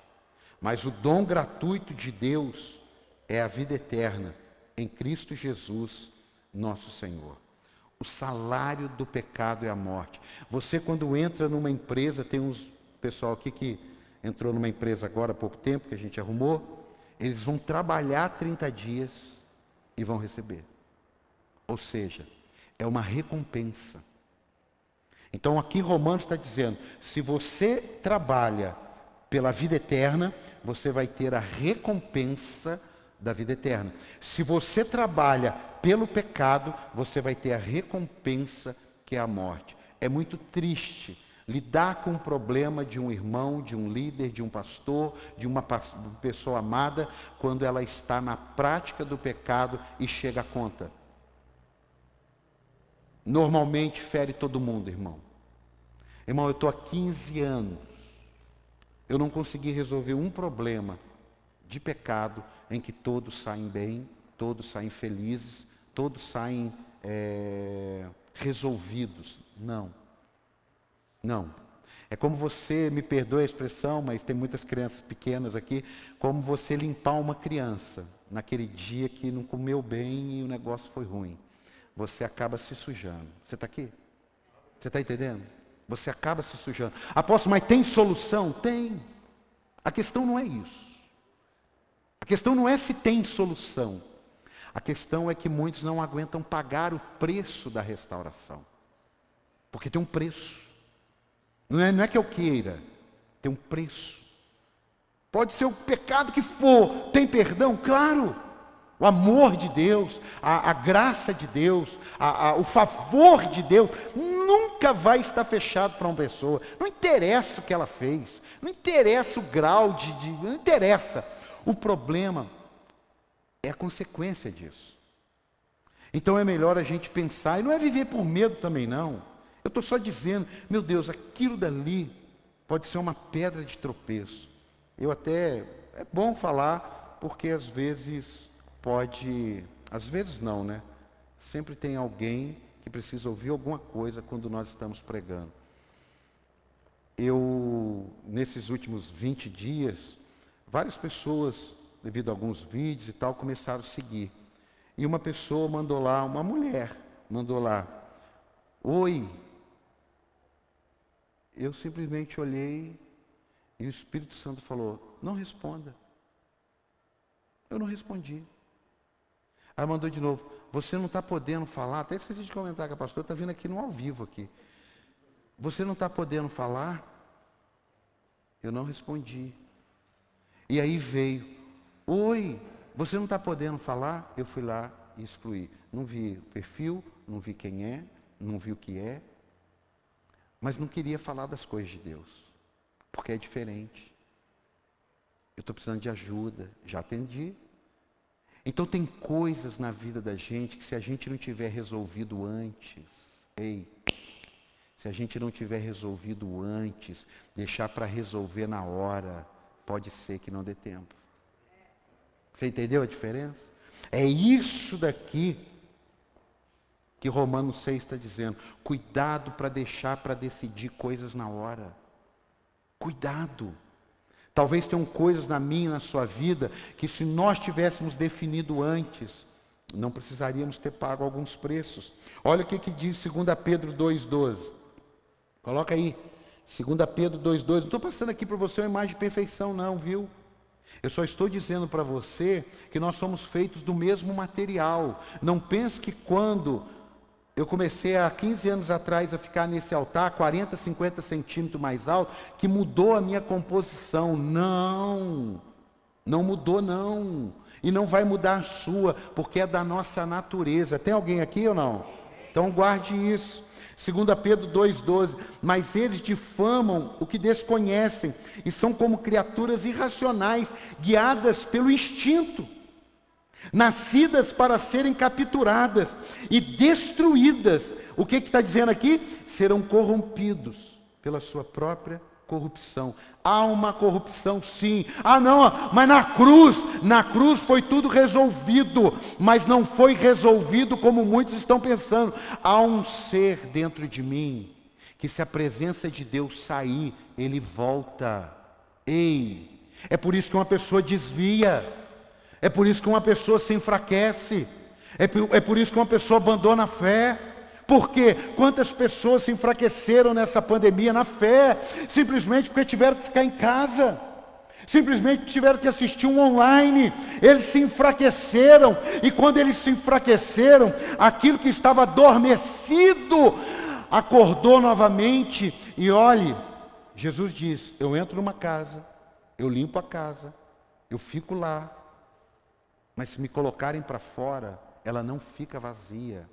Speaker 1: mas o dom gratuito de Deus é a vida eterna em Cristo Jesus, nosso Senhor. O salário do pecado é a morte. Você, quando entra numa empresa, tem uns pessoal aqui que entrou numa empresa agora há pouco tempo, que a gente arrumou, eles vão trabalhar 30 dias e vão receber. Ou seja, é uma recompensa. Então aqui Romanos está dizendo: se você trabalha pela vida eterna, você vai ter a recompensa da vida eterna. Se você trabalha pelo pecado, você vai ter a recompensa que é a morte. É muito triste lidar com o problema de um irmão, de um líder, de um pastor, de uma pessoa amada, quando ela está na prática do pecado e chega à conta. Normalmente fere todo mundo, irmão. Irmão, eu estou há 15 anos. Eu não consegui resolver um problema de pecado em que todos saem bem, todos saem felizes, todos saem é, resolvidos. Não. Não. É como você, me perdoe a expressão, mas tem muitas crianças pequenas aqui, como você limpar uma criança naquele dia que não comeu bem e o negócio foi ruim. Você acaba se sujando. Você está aqui? Você está entendendo? Você acaba se sujando. Apóstolo, mas tem solução? Tem. A questão não é isso. A questão não é se tem solução. A questão é que muitos não aguentam pagar o preço da restauração. Porque tem um preço. Não é, não é que eu queira, tem um preço. Pode ser o pecado que for, tem perdão? Claro. O amor de Deus, a, a graça de Deus, a, a, o favor de Deus, nunca vai estar fechado para uma pessoa. Não interessa o que ela fez, não interessa o grau de, de. Não interessa. O problema é a consequência disso. Então é melhor a gente pensar, e não é viver por medo também, não. Eu estou só dizendo, meu Deus, aquilo dali pode ser uma pedra de tropeço. Eu até, é bom falar, porque às vezes pode, às vezes não, né? Sempre tem alguém que precisa ouvir alguma coisa quando nós estamos pregando. Eu, nesses últimos 20 dias, várias pessoas, devido a alguns vídeos e tal, começaram a seguir. E uma pessoa mandou lá, uma mulher, mandou lá, oi. Eu simplesmente olhei e o Espírito Santo falou, não responda. Eu não respondi. Aí mandou de novo, você não está podendo falar, até esqueci de comentar que a pastora está vindo aqui no ao vivo aqui. Você não está podendo falar? Eu não respondi. E aí veio, oi, você não está podendo falar? Eu fui lá e excluí. Não vi o perfil, não vi quem é, não vi o que é, mas não queria falar das coisas de Deus, porque é diferente. Eu estou precisando de ajuda, já atendi. Então tem coisas na vida da gente que se a gente não tiver resolvido antes, ei, se a gente não tiver resolvido antes, deixar para resolver na hora, pode ser que não dê tempo. Você entendeu a diferença? É isso daqui que Romanos 6 está dizendo. Cuidado para deixar para decidir coisas na hora. Cuidado. Talvez tenham coisas na minha na sua vida que se nós tivéssemos definido antes, não precisaríamos ter pago alguns preços. Olha o que, que diz 2 Pedro 2,12. Coloca aí. 2 Pedro 2,12. Não estou passando aqui para você uma imagem de perfeição, não, viu? Eu só estou dizendo para você que nós somos feitos do mesmo material. Não pense que quando eu comecei há 15 anos atrás a ficar nesse altar, 40, 50 centímetros mais alto, que mudou a minha composição. Não, não mudou não. E não vai mudar a sua, porque é da nossa natureza. Tem alguém aqui ou não? Então guarde isso. 2 Pedro 2,12. Mas eles difamam o que desconhecem e são como criaturas irracionais, guiadas pelo instinto, nascidas para serem capturadas e destruídas. O que está dizendo aqui? Serão corrompidos pela sua própria corrupção. Há uma corrupção, sim. Ah, não, mas na cruz, na cruz foi tudo resolvido, mas não foi resolvido como muitos estão pensando. Há um ser dentro de mim que, se a presença de Deus sair, ele volta. Ei, é por isso que uma pessoa desvia, é por isso que uma pessoa se enfraquece, é por, é por isso que uma pessoa abandona a fé. Porque quantas pessoas se enfraqueceram nessa pandemia na fé, simplesmente porque tiveram que ficar em casa, simplesmente tiveram que assistir um online, eles se enfraqueceram, e quando eles se enfraqueceram, aquilo que estava adormecido acordou novamente, e olhe, Jesus diz: Eu entro numa casa, eu limpo a casa, eu fico lá, mas se me colocarem para fora, ela não fica vazia.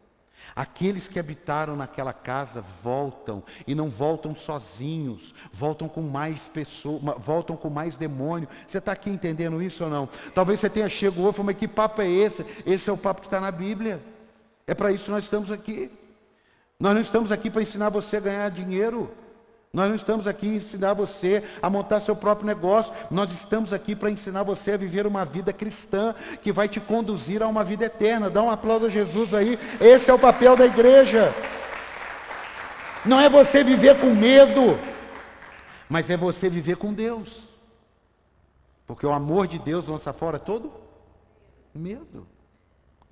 Speaker 1: Aqueles que habitaram naquela casa voltam e não voltam sozinhos, voltam com mais pessoas, voltam com mais demônio. Você está aqui entendendo isso ou não? Talvez você tenha chegado e falou, mas que papo é esse? Esse é o papo que está na Bíblia. É para isso que nós estamos aqui. Nós não estamos aqui para ensinar você a ganhar dinheiro. Nós não estamos aqui para ensinar você a montar seu próprio negócio. Nós estamos aqui para ensinar você a viver uma vida cristã que vai te conduzir a uma vida eterna. Dá um aplauso a Jesus aí. Esse é o papel da igreja. Não é você viver com medo, mas é você viver com Deus. Porque o amor de Deus lança fora todo medo.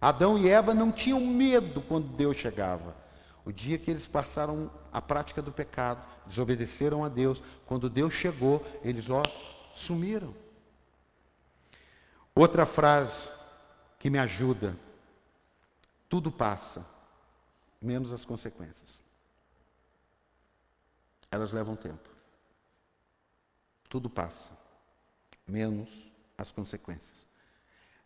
Speaker 1: Adão e Eva não tinham medo quando Deus chegava. O dia que eles passaram a prática do pecado, desobedeceram a Deus, quando Deus chegou, eles ó, sumiram. Outra frase que me ajuda: tudo passa, menos as consequências. Elas levam tempo. Tudo passa, menos as consequências.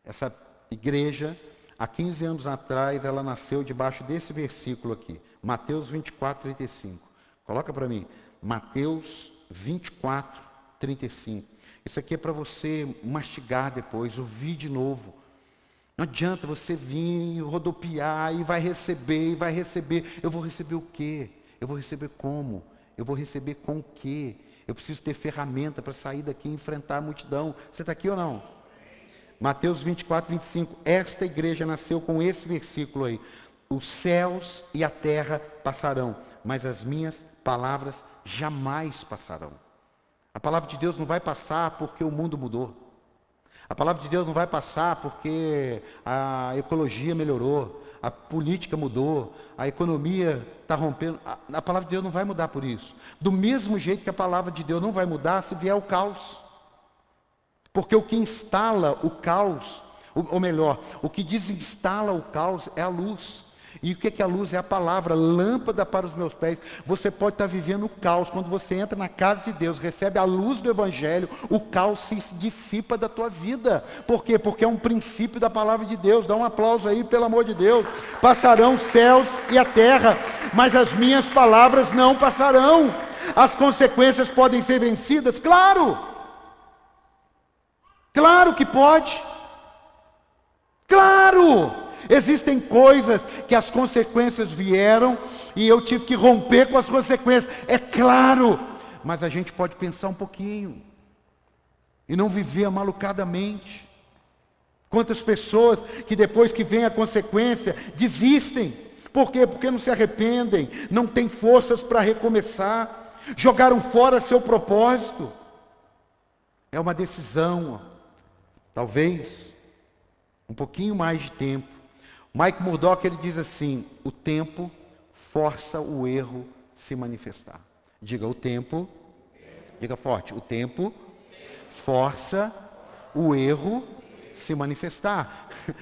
Speaker 1: Essa, igreja, há 15 anos atrás, ela nasceu debaixo desse versículo aqui, Mateus 24, 35. Coloca para mim, Mateus 24, 35. Isso aqui é para você mastigar depois, ouvir de novo. Não adianta você vir rodopiar e vai receber, e vai receber. Eu vou receber o quê? Eu vou receber como? Eu vou receber com o quê? Eu preciso ter ferramenta para sair daqui e enfrentar a multidão. Você está aqui ou não? Mateus 24, 25. Esta igreja nasceu com esse versículo aí. Os céus e a terra passarão, mas as minhas palavras jamais passarão. A palavra de Deus não vai passar porque o mundo mudou. A palavra de Deus não vai passar porque a ecologia melhorou, a política mudou, a economia está rompendo. A, palavra de Deus não vai mudar por isso. Do mesmo jeito que a palavra de Deus não vai mudar se vier o caos. Porque o que instala o caos, ou melhor, o que desinstala o caos é a luz. E o que é a luz? É a palavra, lâmpada para os meus pés. Você pode estar vivendo o caos. Quando você entra na casa de Deus, recebe a luz do Evangelho, o caos se dissipa da tua vida. Por quê? Porque é um princípio da palavra de Deus. Dá um aplauso aí, pelo amor de Deus. Passarão os céus e a terra, mas as minhas palavras não passarão. As consequências podem ser vencidas? Claro! Claro que pode! Claro! Existem coisas que as consequências vieram e eu tive que romper com as consequências. É claro, mas a gente pode pensar um pouquinho e não viver malucadamente. Quantas pessoas que depois que vem a consequência desistem. Por quê? Porque não se arrependem, não têm forças para recomeçar, jogaram fora seu propósito. É uma decisão, talvez um pouquinho mais de tempo Mike Murdock ele diz assim: o tempo força o erro se manifestar. Diga o tempo, diga forte, o tempo força o erro se manifestar.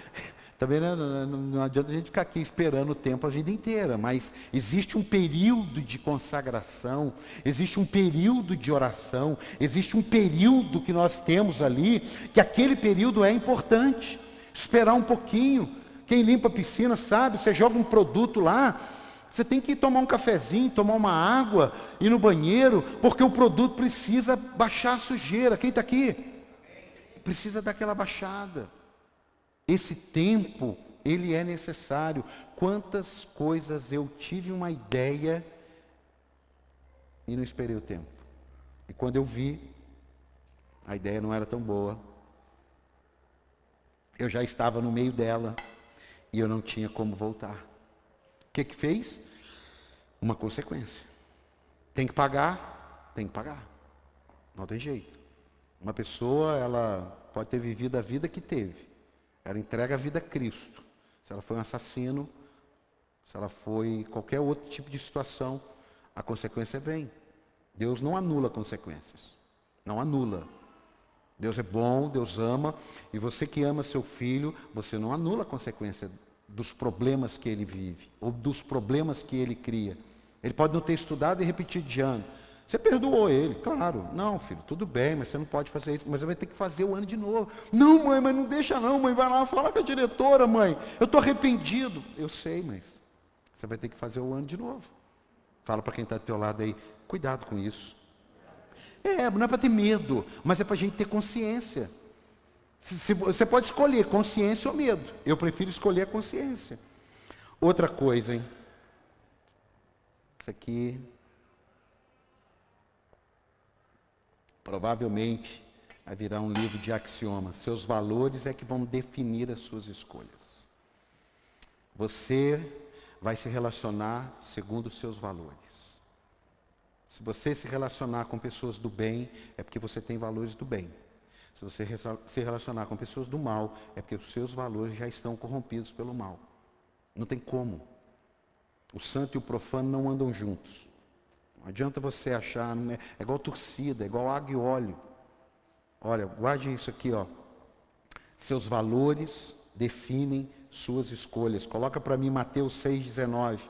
Speaker 1: Também não, não, não, adianta a gente ficar aqui esperando o tempo a vida inteira, mas existe um período de consagração, existe um período de oração, existe um período que nós temos ali, que aquele período é importante. Esperar um pouquinho, quem limpa a piscina sabe, você joga um produto lá, você tem que tomar um cafezinho, tomar uma água, ir no banheiro, porque o produto precisa baixar a sujeira. Quem está aqui? Precisa daquela baixada. Esse tempo, ele é necessário. Quantas coisas eu tive uma ideia e não esperei o tempo. E quando eu vi, a ideia não era tão boa. Eu já estava no meio dela e eu não tinha como voltar. O que que fez? Uma consequência. Tem que pagar, tem que pagar. Não tem jeito. Uma pessoa, ela pode ter vivido a vida que teve. Ela entrega a vida a Cristo. Se ela foi um assassino, se ela foi qualquer outro tipo de situação, a consequência vem. Deus não anula consequências. Não anula. Deus é bom, Deus ama, e você que ama seu filho, você não anula a consequência dos problemas que ele vive, ou dos problemas que ele cria. Ele pode não ter estudado e repetir de ano. Você perdoou ele, claro. Não, filho, tudo bem, mas você não pode fazer isso. Mas você vai ter que fazer o ano de novo. Não, mãe, mas não deixa não, mãe. Vai lá, fala com a diretora, mãe. Eu estou arrependido. Eu sei, mas você vai ter que fazer o ano de novo. Fala para quem está do teu lado aí, cuidado com isso. É, não é para ter medo, mas é para a gente ter consciência. Você pode escolher consciência ou medo. Eu prefiro escolher a consciência. Outra coisa, hein? Isso aqui. Provavelmente vai virar um livro de axiomas. Seus valores é que vão definir as suas escolhas. Você vai se relacionar segundo os seus valores. Se você se relacionar com pessoas do bem, é porque você tem valores do bem. Se você se relacionar com pessoas do mal, é porque os seus valores já estão corrompidos pelo mal. Não tem como. O santo e o profano não andam juntos. Não adianta você achar, é, é igual torcida, é igual água e óleo. Olha, guarde isso aqui, ó. Seus valores definem suas escolhas. Coloca para mim Mateus 6,19.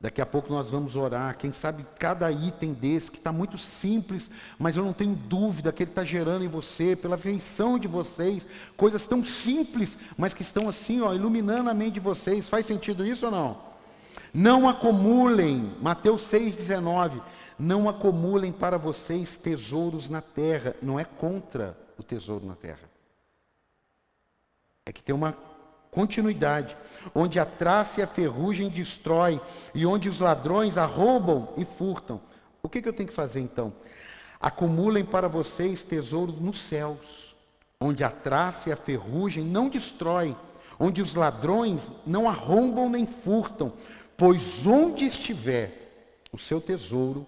Speaker 1: Daqui a pouco nós vamos orar. Quem sabe cada item desse, que está muito simples, mas eu não tenho dúvida que ele está gerando em você, pela feição de vocês, coisas tão simples, mas que estão assim, ó, iluminando a mente de vocês. Faz sentido isso ou não? Não acumulem, Mateus 6,19. Não acumulem para vocês tesouros na terra. Não é contra o tesouro na terra. É que tem uma continuidade, onde a traça e a ferrugem destrói e onde os ladrões arrombam e furtam. O que, que eu tenho que fazer então? Acumulem para vocês tesouro nos céus, onde a traça e a ferrugem não destroem, onde os ladrões não arrombam nem furtam, pois onde estiver o seu tesouro,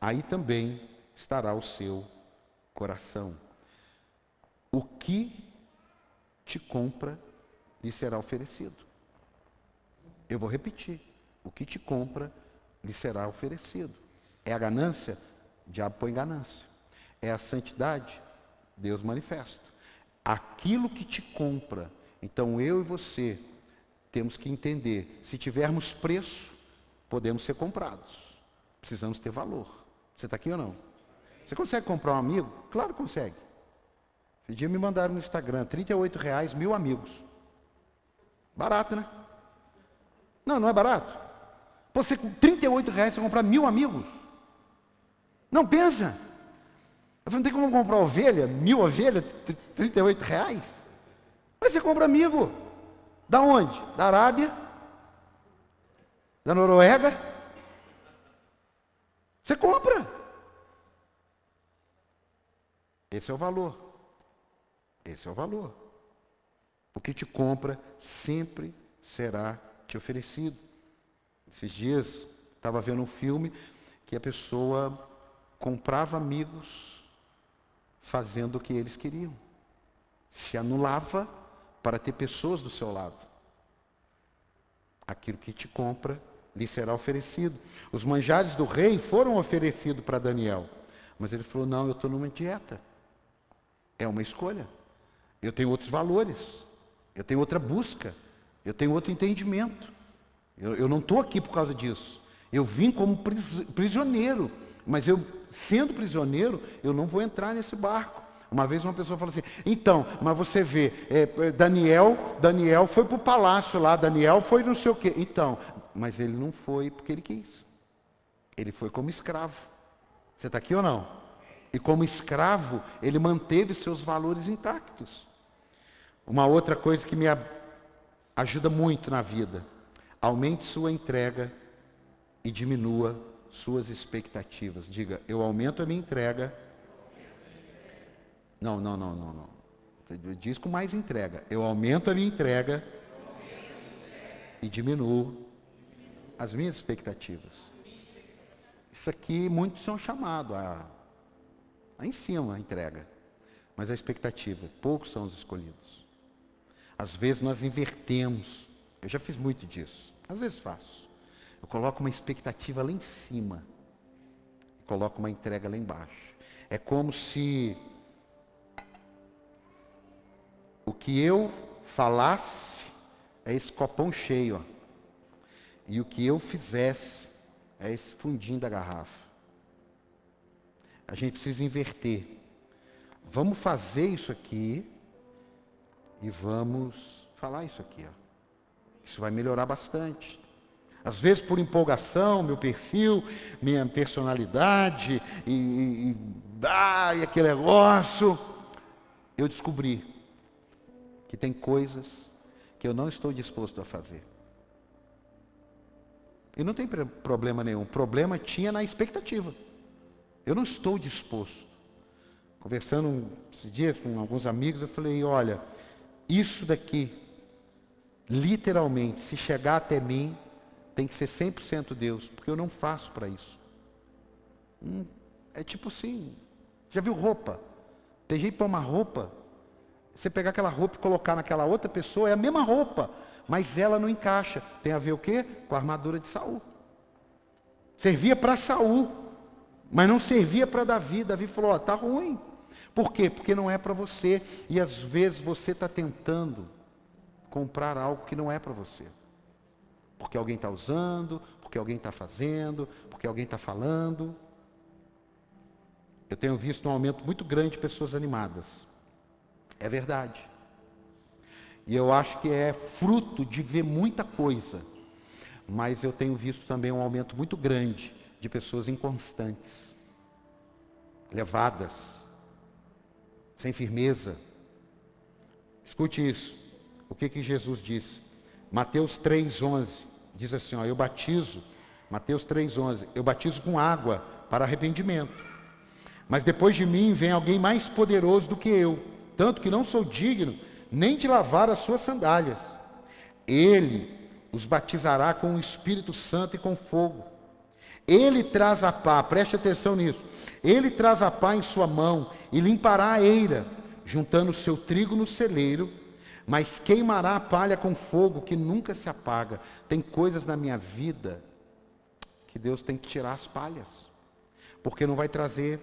Speaker 1: aí também estará o seu coração. O que te compra lhe será oferecido. Eu vou repetir: o que te compra lhe será oferecido. É a ganância? Diabo põe ganância. É a santidade? Deus manifesta. Aquilo que te compra. Então eu e você temos que entender: se tivermos preço, podemos ser comprados. Precisamos ter valor. Você está aqui ou não? Você consegue comprar um amigo? Claro que consegue. Esse dia me mandaram no Instagram, 38 reais, mil amigos. Barato, né? Não, não é barato. Você com 38 reais você comprar mil amigos. Não pensa. Eu não tem como comprar ovelha, mil ovelhas, 38 reais. Mas você compra amigo. Da onde? Da Arábia? Da Noruega? Você compra. Esse é o valor. Esse é o valor. O que te compra sempre será te oferecido. Esses dias estava vendo um filme que a pessoa comprava amigos fazendo o que eles queriam. Se anulava para ter pessoas do seu lado. Aquilo que te compra lhe será oferecido. Os manjares do rei foram oferecidos para Daniel. Mas ele falou: Não, eu estou numa dieta. É uma escolha. Eu tenho outros valores eu tenho outra busca, eu tenho outro entendimento. Eu, eu não estou aqui por causa disso. Eu vim como prisioneiro, mas eu, sendo prisioneiro, eu não vou entrar nesse barco. Uma vez uma pessoa falou assim: então, mas você vê, é, Daniel, Daniel foi para o palácio lá, Daniel foi não sei o quê. Então, mas ele não foi porque ele quis. Ele foi como escravo. Você está aqui ou não? E como escravo, ele manteve seus valores intactos. Uma outra coisa que me ajuda muito na vida: aumente sua entrega e diminua suas expectativas. Diga, eu aumento a minha entrega. Não, não, não, não, não. Diz com mais entrega. Eu aumento a minha entrega e diminuo as minhas expectativas. Isso aqui muitos são chamados a, a em cima a entrega, mas a expectativa, poucos são os escolhidos. Às vezes nós invertemos. Eu já fiz muito disso. Às vezes faço. Eu coloco uma expectativa lá em cima. Coloco uma entrega lá embaixo. É como se o que eu falasse é esse copão cheio. Ó. E o que eu fizesse é esse fundinho da garrafa. A gente precisa inverter. Vamos fazer isso aqui e vamos falar isso aqui. Ó. Isso vai melhorar bastante. Às vezes por empolgação, meu perfil, minha personalidade e, e, ah, e aquele negócio, eu descobri que tem coisas que eu não estou disposto a fazer. E não tem problema nenhum. Problema tinha na expectativa. Eu não estou disposto. Conversando esse dia com alguns amigos, eu falei: olha, isso daqui, literalmente, se chegar até mim, tem que ser 100% Deus, porque eu não faço para isso. Hum, é tipo assim, já viu roupa? Tem jeito para uma roupa, você pegar aquela roupa e colocar naquela outra pessoa, é a mesma roupa, mas ela não encaixa. Tem a ver o quê? Com a armadura de Saul. Servia para Saul, mas não servia para Davi. Davi falou: ó, tá ruim. Por quê? Porque não é para você. E às vezes você está tentando comprar algo que não é para você. Porque alguém está usando, porque alguém está fazendo, porque alguém está falando. Eu tenho visto um aumento muito grande de pessoas animadas. É verdade. E eu acho que é fruto de ver muita coisa. Mas eu tenho visto também um aumento muito grande de pessoas inconstantes, levadas, sem firmeza. Escute isso. O que que Jesus disse? Mateus 3:11 diz assim, ó, eu batizo, Mateus 3:11, eu batizo com água para arrependimento. Mas depois de mim vem alguém mais poderoso do que eu, tanto que não sou digno nem de lavar as suas sandálias. Ele os batizará com o Espírito Santo e com fogo. Ele traz a pá, preste atenção nisso. Ele traz a pá em sua mão e limpará a eira, juntando o seu trigo no celeiro, mas queimará a palha com fogo que nunca se apaga. Tem coisas na minha vida que Deus tem que tirar as palhas, porque não vai trazer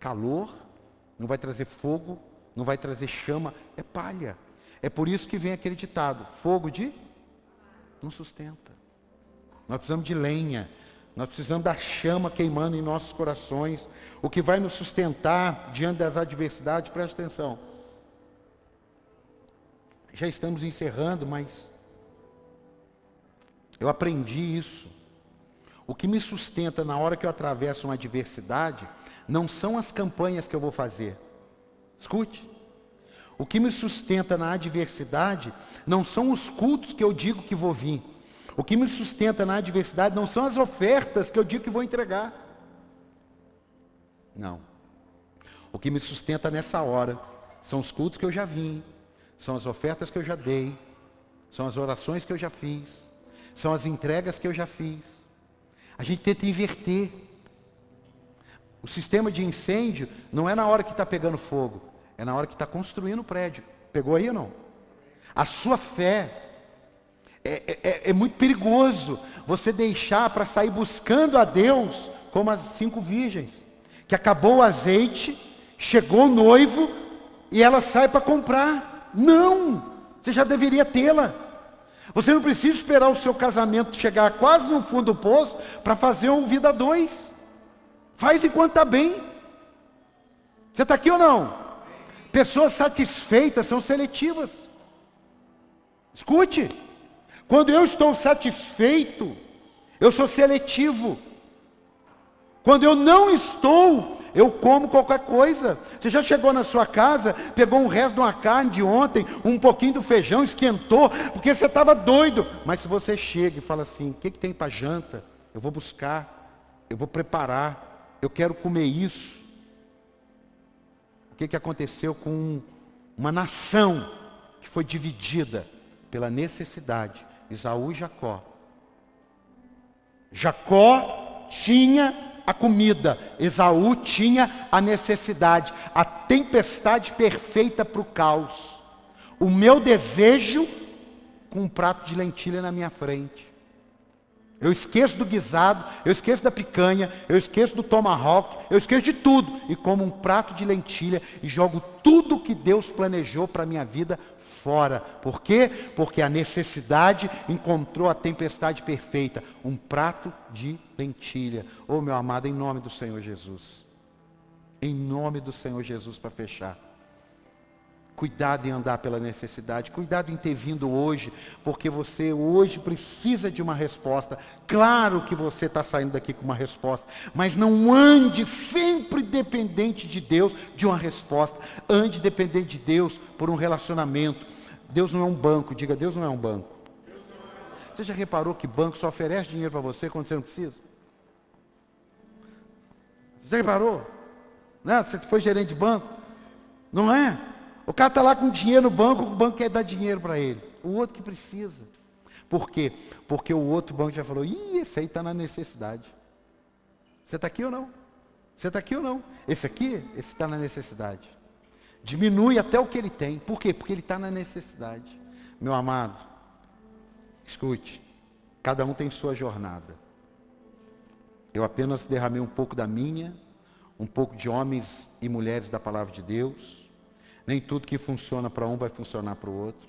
Speaker 1: calor, não vai trazer fogo, não vai trazer chama, é palha. É por isso que vem aquele ditado: fogo de não sustenta. Nós precisamos de lenha, nós precisamos da chama queimando em nossos corações. O que vai nos sustentar diante das adversidades, preste atenção. Já estamos encerrando, mas eu aprendi isso. O que me sustenta na hora que eu atravesso uma adversidade não são as campanhas que eu vou fazer. Escute. O que me sustenta na adversidade não são os cultos que eu digo que vou vir. O que me sustenta na adversidade não são as ofertas que eu digo que vou entregar. Não. O que me sustenta nessa hora são os cultos que eu já vim, são as ofertas que eu já dei, são as orações que eu já fiz, são as entregas que eu já fiz. A gente tenta inverter. O sistema de incêndio não é na hora que está pegando fogo, é na hora que está construindo o prédio. Pegou aí ou não? A sua fé é, é, é, é muito perigoso você deixar para sair buscando a Deus como as cinco virgens, que acabou o azeite, chegou o noivo e ela sai para comprar. Não! Você já deveria tê-la. Você não precisa esperar o seu casamento chegar quase no fundo do poço para fazer um vida dois. Faz enquanto está bem. Você está aqui ou não? Pessoas satisfeitas são seletivas. Escute. Quando eu estou satisfeito, eu sou seletivo. Quando eu não estou, eu como qualquer coisa. Você já chegou na sua casa, pegou um resto de uma carne de ontem, um pouquinho do feijão, esquentou, porque você estava doido. Mas se você chega e fala assim: o que, que tem para janta? Eu vou buscar, eu vou preparar eu quero comer isso. O que, que aconteceu com uma nação que foi dividida pela necessidade? Isaú e Jacó. Jacó tinha a comida, Esaú tinha a necessidade, a tempestade perfeita para o caos. O meu desejo com um prato de lentilha na minha frente. Eu esqueço do guisado, eu esqueço da picanha, eu esqueço do tomahawk, eu esqueço de tudo e como um prato de lentilha e jogo tudo que Deus planejou para a minha vida fora. Por quê? Porque a necessidade encontrou a tempestade perfeita, um prato de lentilha. Oh, meu amado, em nome do Senhor Jesus. Em nome do Senhor Jesus para fechar. Cuidado em andar pela necessidade, cuidado em ter vindo hoje, porque você hoje precisa de uma resposta. Claro que você está saindo daqui com uma resposta, mas não ande sempre dependente de Deus de uma resposta. Ande dependente de Deus por um relacionamento. Deus não é um banco, diga, Deus não é um banco. Você já reparou que banco só oferece dinheiro para você quando você não precisa? Você já reparou? Né? Você foi gerente de banco? Não é? O cara está lá com dinheiro no banco, o banco quer dar dinheiro para ele. O outro que precisa. Por quê? Porque o outro banco já falou, ih, esse aí está na necessidade. Você está aqui ou não? Você está aqui ou não? Esse aqui, esse está na necessidade. Diminui até o que ele tem. Por quê? Porque ele está na necessidade. Meu amado, escute. Cada um tem sua jornada. Eu apenas derramei um pouco da minha, um pouco de homens e mulheres da palavra de Deus nem tudo que funciona para um vai funcionar para o outro.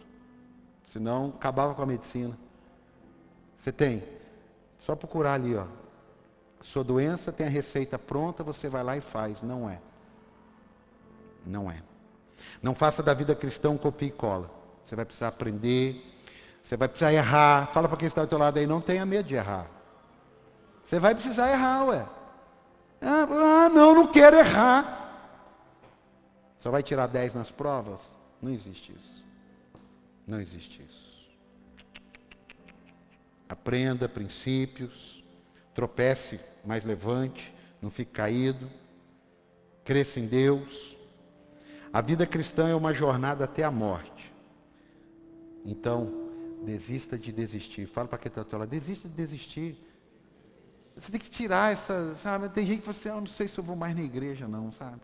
Speaker 1: Senão, acabava com a medicina. Você tem Só procurar ali, ó. Sua doença tem a receita pronta, você vai lá e faz. Não é. Não é. Não faça da vida cristã um copia e cola. Você vai precisar aprender, você vai precisar errar. Fala para quem está ao teu lado aí, não tenha medo de errar. Você vai precisar errar, ué. Ah, ah não, não quero errar. Só vai tirar 10 nas provas? Não existe isso. Não existe isso. Aprenda princípios, tropece, mas levante, não fique caído, cresça em Deus. A vida cristã é uma jornada até a morte. Então, desista de desistir. Fala para quem está lado, desista de desistir. Você tem que tirar essa, sabe? Tem gente que fala assim, ah, eu não sei se eu vou mais na igreja não, sabe?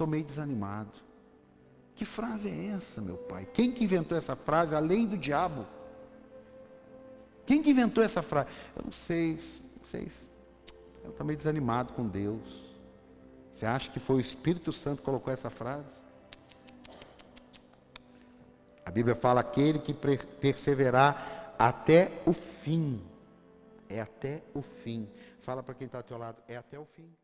Speaker 1: Estou meio desanimado. Que frase é essa, meu pai? Quem que inventou essa frase, além do diabo? Quem que inventou essa frase? Eu não sei, não sei. Eu estou meio desanimado com Deus. Você acha que foi o Espírito Santo que colocou essa frase? A Bíblia fala aquele que perseverar até o fim. É até o fim. Fala para quem está ao teu lado, é até o fim.